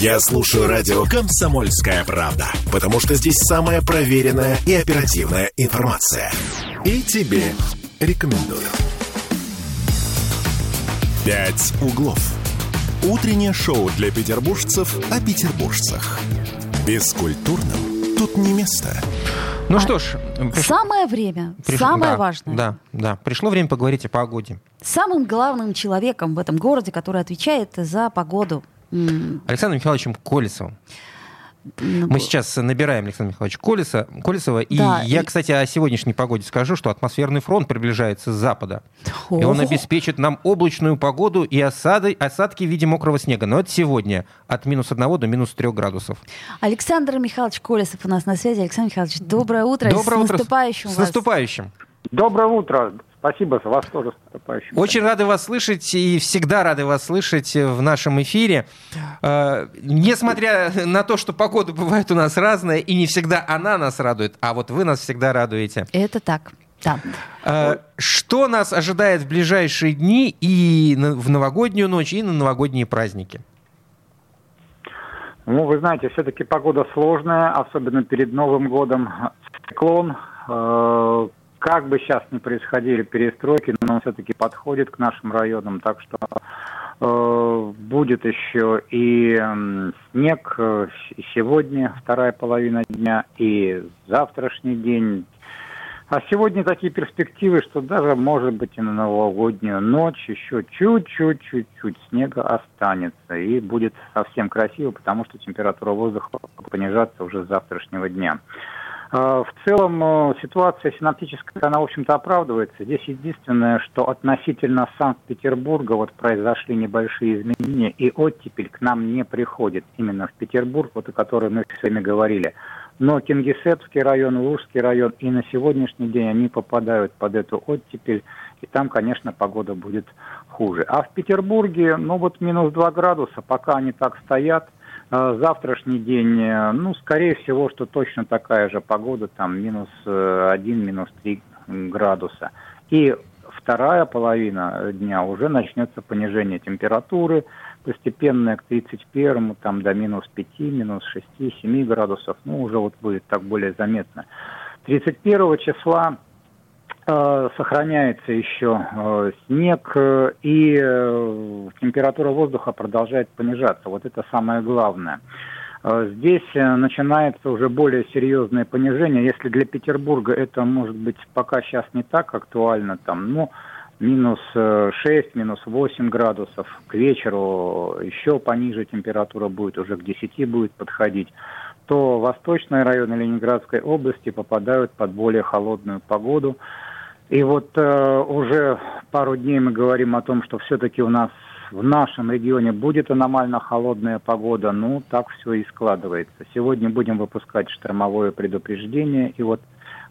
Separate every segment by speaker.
Speaker 1: Я слушаю радио «Комсомольская правда», потому что здесь самая проверенная и оперативная информация. И тебе рекомендую. «Пять углов». Утреннее шоу для петербуржцев о петербуржцах. Бескультурным тут не место.
Speaker 2: Ну что ж,
Speaker 3: приш... самое время,
Speaker 2: приш...
Speaker 3: самое
Speaker 2: да,
Speaker 3: важное.
Speaker 2: Да, да, пришло время поговорить о погоде.
Speaker 3: Самым главным человеком в этом городе, который отвечает за погоду.
Speaker 2: Александром Михайловичем Колесовым. Ну, Мы сейчас набираем Александра Михайловича Колеса, Колесова. И да, я, и... кстати, о сегодняшней погоде скажу, что атмосферный фронт приближается с запада. О-о-о. И он обеспечит нам облачную погоду и осады, осадки в виде мокрого снега. Но это сегодня от минус 1 до минус 3 градусов.
Speaker 3: Александр Михайлович Колесов у нас на связи. Александр Михайлович, доброе утро.
Speaker 2: Доброе
Speaker 3: с
Speaker 2: утро.
Speaker 3: наступающим
Speaker 2: С, с наступающим.
Speaker 4: Доброе утро. Спасибо, вас тоже
Speaker 2: наступающим. Очень рады вас слышать и всегда рады вас слышать в нашем эфире. Э, несмотря на то, что погода бывает у нас разная, и не всегда она нас радует, а вот вы нас всегда радуете.
Speaker 3: Это так. Да.
Speaker 2: Э, что нас ожидает в ближайшие дни и в новогоднюю ночь, и на новогодние праздники?
Speaker 4: Ну, вы знаете, все-таки погода сложная, особенно перед Новым годом. Циклон, э, как бы сейчас ни происходили перестройки, но он все-таки подходит к нашим районам, так что э, будет еще и снег э, сегодня, вторая половина дня, и завтрашний день. А сегодня такие перспективы, что даже, может быть, и на новогоднюю ночь еще чуть-чуть, чуть-чуть снега останется. И будет совсем красиво, потому что температура воздуха понижаться уже с завтрашнего дня. А, в целом э, ситуация синаптическая, она, в общем-то, оправдывается. Здесь единственное, что относительно Санкт-Петербурга вот произошли небольшие изменения, и оттепель к нам не приходит именно в Петербург, вот о которой мы с вами говорили. Но Кингисеппский район, Лужский район и на сегодняшний день они попадают под эту оттепель, и там, конечно, погода будет хуже. А в Петербурге, ну вот минус 2 градуса, пока они так стоят, завтрашний день, э, ну, скорее всего, что точно такая же погода, там минус 1, э, минус 3 градуса. И вторая половина дня уже начнется понижение температуры, постепенное к 31 там до минус 5, минус 6, 7 градусов, ну, уже вот будет так более заметно. 31 числа сохраняется еще э, снег, э, и температура воздуха продолжает понижаться. Вот это самое главное. Здесь начинается уже более серьезное понижение. Если для Петербурга это, может быть, пока сейчас не так актуально, там, ну, минус 6, минус 8 градусов. К вечеру еще пониже температура будет, уже к 10 будет подходить то восточные районы Ленинградской области попадают под более холодную погоду. И вот э, уже пару дней мы говорим о том, что все-таки у нас в нашем регионе будет аномально холодная погода. Ну, так все и складывается. Сегодня будем выпускать штормовое предупреждение. И вот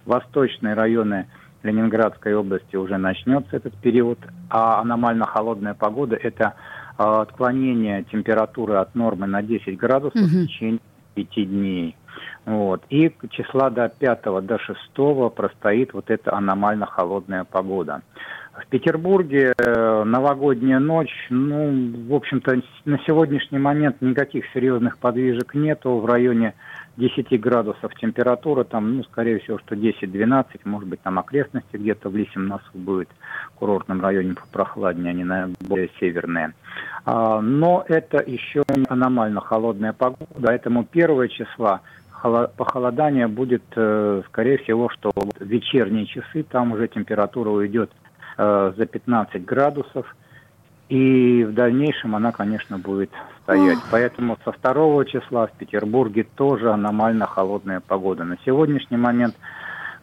Speaker 4: восточные районы Ленинградской области уже начнется этот период. А аномально холодная погода – это э, отклонение температуры от нормы на 10 градусов угу. в течение пяти дней. Вот. И числа до 5 до 6 простоит вот эта аномально холодная погода. В Петербурге э, новогодняя ночь, ну, в общем-то, на сегодняшний момент никаких серьезных подвижек нету. В районе 10 градусов температура, там, ну, скорее всего, что 10-12, может быть, там окрестности где-то в Лисим носу будет, в курортном районе попрохладнее, они на более северные. А, но это еще не аномально холодная погода, поэтому первое числа похолодание будет, э, скорее всего, что в вечерние часы там уже температура уйдет э, за 15 градусов, и в дальнейшем она, конечно, будет стоять. Ох. Поэтому со второго числа в Петербурге тоже аномально холодная погода. На сегодняшний момент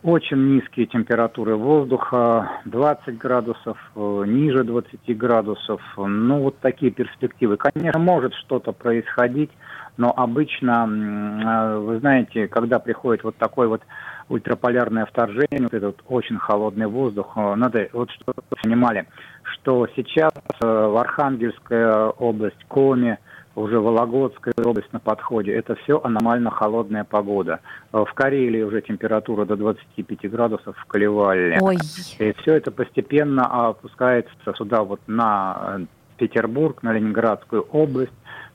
Speaker 4: очень низкие температуры воздуха, 20 градусов, э, ниже 20 градусов. Ну, вот такие перспективы. Конечно, может что-то происходить, но обычно, э, вы знаете, когда приходит вот такой вот ультраполярное вторжение, вот этот очень холодный воздух, э, надо вот что понимали, что сейчас в Архангельская область, Коми, уже Вологодская область на подходе. Это все аномально холодная погода. Э, в Карелии уже температура до 25 градусов в Калевале. Ой. И все это постепенно опускается сюда вот на э, Петербург, на Ленинградскую область.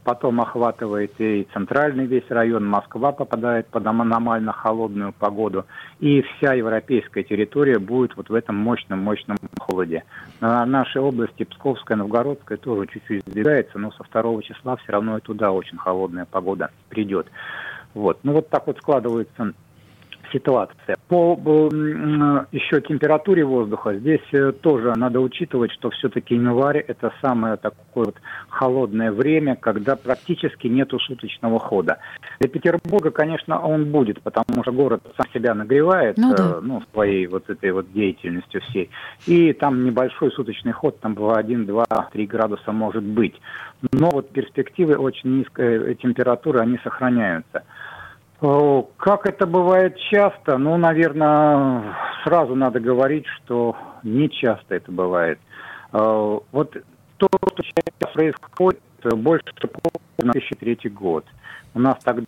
Speaker 4: Потом охватывает и центральный весь район, Москва попадает под аномально холодную погоду, и вся европейская территория будет вот в этом мощном-мощном холоде. На нашей области, Псковская, Новгородская, тоже чуть-чуть сдвигается, но со второго числа все равно и туда очень холодная погода придет. Вот. Ну вот так вот складывается ситуация. По еще температуре воздуха здесь э, тоже надо учитывать, что все-таки январь это самое такое вот холодное время, когда практически нету суточного хода. Для Петербурга, конечно, он будет, потому что город сам себя нагревает, ну, да. э, ну своей вот этой вот деятельностью всей. И там небольшой суточный ход, там по 1, 2, 3 градуса может быть. Но вот перспективы очень низкой температуры, они сохраняются. Как это бывает часто? Ну, наверное, сразу надо говорить, что не часто это бывает. Вот то, что сейчас происходит, больше на 2003 год. У нас тогда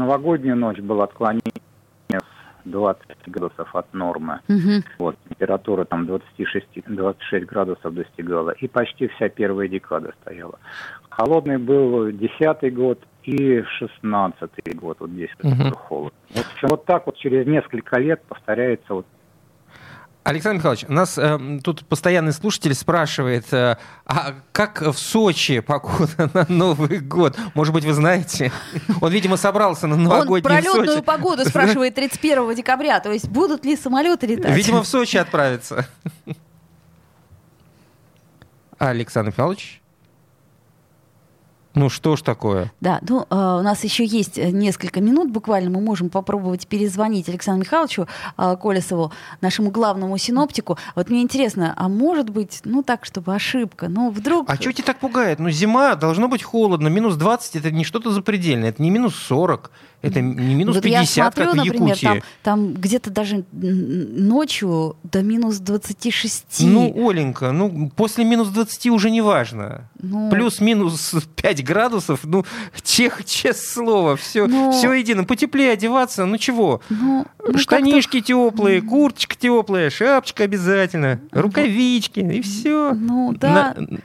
Speaker 4: новогодняя ночь была отклонение 20 градусов от нормы. Угу. Вот, температура там 26, 26 градусов достигала. И почти вся первая декада стояла. Холодный был десятый год, и шестнадцатый год, вот здесь угу. холод. Вот, вот так вот через несколько лет повторяется вот
Speaker 2: Александр Михайлович, нас э, тут постоянный слушатель спрашивает, э, а как в Сочи погода на Новый год? Может быть, вы знаете? Он, видимо, собрался на новогодний
Speaker 3: Он про летную погоду спрашивает 31 декабря, то есть будут ли самолеты летать?
Speaker 2: Видимо, в Сочи отправиться. Александр Михайлович? Ну что ж такое?
Speaker 3: Да, ну э, у нас еще есть несколько минут, буквально мы можем попробовать перезвонить Александру Михайловичу э, Колесову, нашему главному синоптику. Вот мне интересно, а может быть, ну так, чтобы ошибка, ну вдруг...
Speaker 2: А что тебя так пугает? Ну зима, должно быть холодно, минус 20 это не что-то запредельное, это не минус 40, это не минус вот 50, я смотрю, как в например, Якутии.
Speaker 3: Там, там где-то даже ночью до минус 26.
Speaker 2: Ну, Оленька, ну после минус 20 уже не важно. Ну... Плюс-минус 5 градусов, ну, чех, честное слово, все, Но... все едино. Потеплее одеваться, ну чего? Ну, ну Штанишки теплые, курточка теплая, шапочка обязательно, рукавички, и все.
Speaker 3: Ну, да. На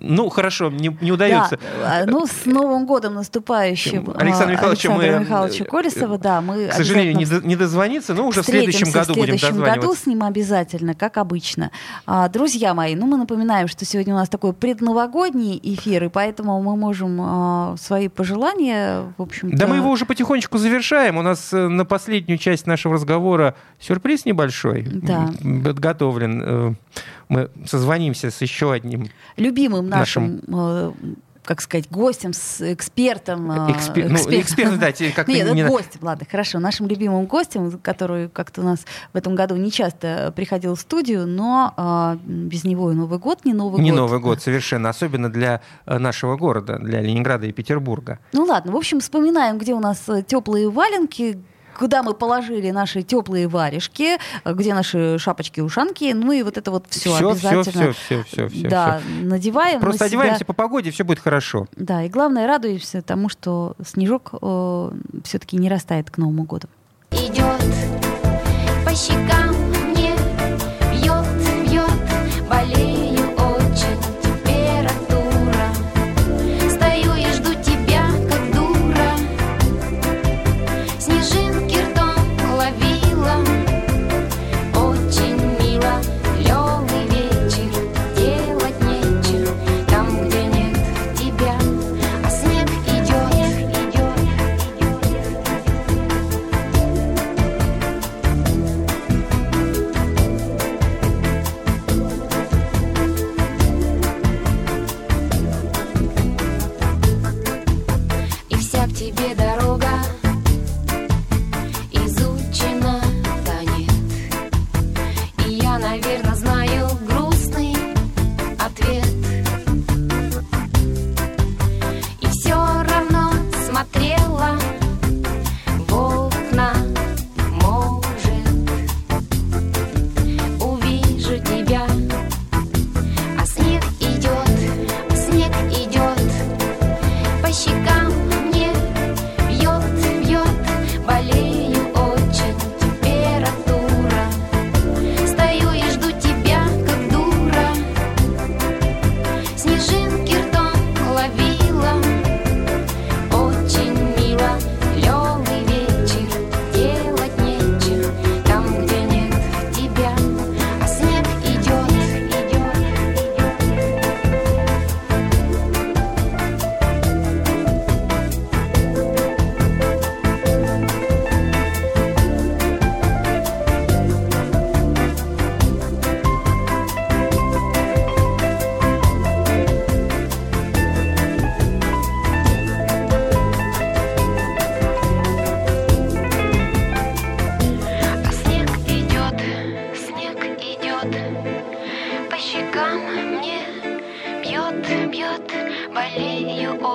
Speaker 2: ну, хорошо, не, не удается.
Speaker 3: Да, ну, с Новым годом наступающим
Speaker 2: Александр Михайлович,
Speaker 3: Александра мы, Михайловича Колесова, да, мы
Speaker 2: К сожалению, не, до, не дозвониться, но уже в следующем году будем
Speaker 3: В следующем году с ним обязательно, как обычно. А, друзья мои, ну, мы напоминаем, что сегодня у нас такой предновогодний эфир, и поэтому мы можем а, свои пожелания, в общем
Speaker 2: Да мы его уже потихонечку завершаем. У нас э, на последнюю часть нашего разговора сюрприз небольшой да. подготовлен. Мы созвонимся с еще одним
Speaker 3: любимым нашим, нашим э, как сказать, гостем, с экспертом.
Speaker 2: Э, Экспер... экспертом. Ну, эксперт, да, как
Speaker 3: Нет, не... гостем, ладно, хорошо. Нашим любимым гостем, который как-то у нас в этом году не часто приходил в студию, но э, без него и Новый год не Новый
Speaker 2: не
Speaker 3: год.
Speaker 2: Не Новый год, совершенно. Особенно для э, нашего города, для Ленинграда и Петербурга.
Speaker 3: Ну ладно, в общем, вспоминаем, где у нас теплые валенки, куда мы положили наши теплые варежки, где наши шапочки-ушанки, ну и вот это вот все, все обязательно.
Speaker 2: Все, все, все, все,
Speaker 3: да,
Speaker 2: все.
Speaker 3: надеваем.
Speaker 2: Просто одеваемся себя... по погоде, все будет хорошо.
Speaker 3: Да, и главное, радуемся тому, что снежок э, все-таки не растает к Новому году. Идет по щекам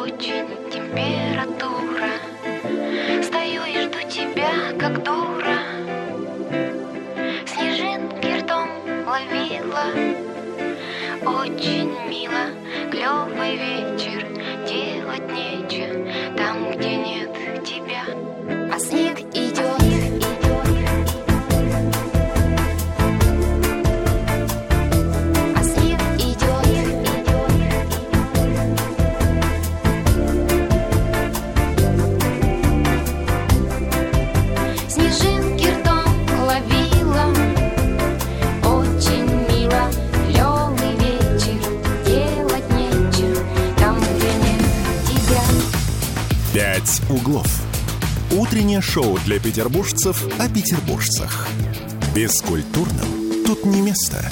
Speaker 5: очень температура. Стою и жду тебя, как дура. Снежинки ртом ловила. Очень мило, клевый вечер, делать нечего
Speaker 1: «Пять углов». Утреннее шоу для петербуржцев о петербуржцах. Бескультурным тут не место.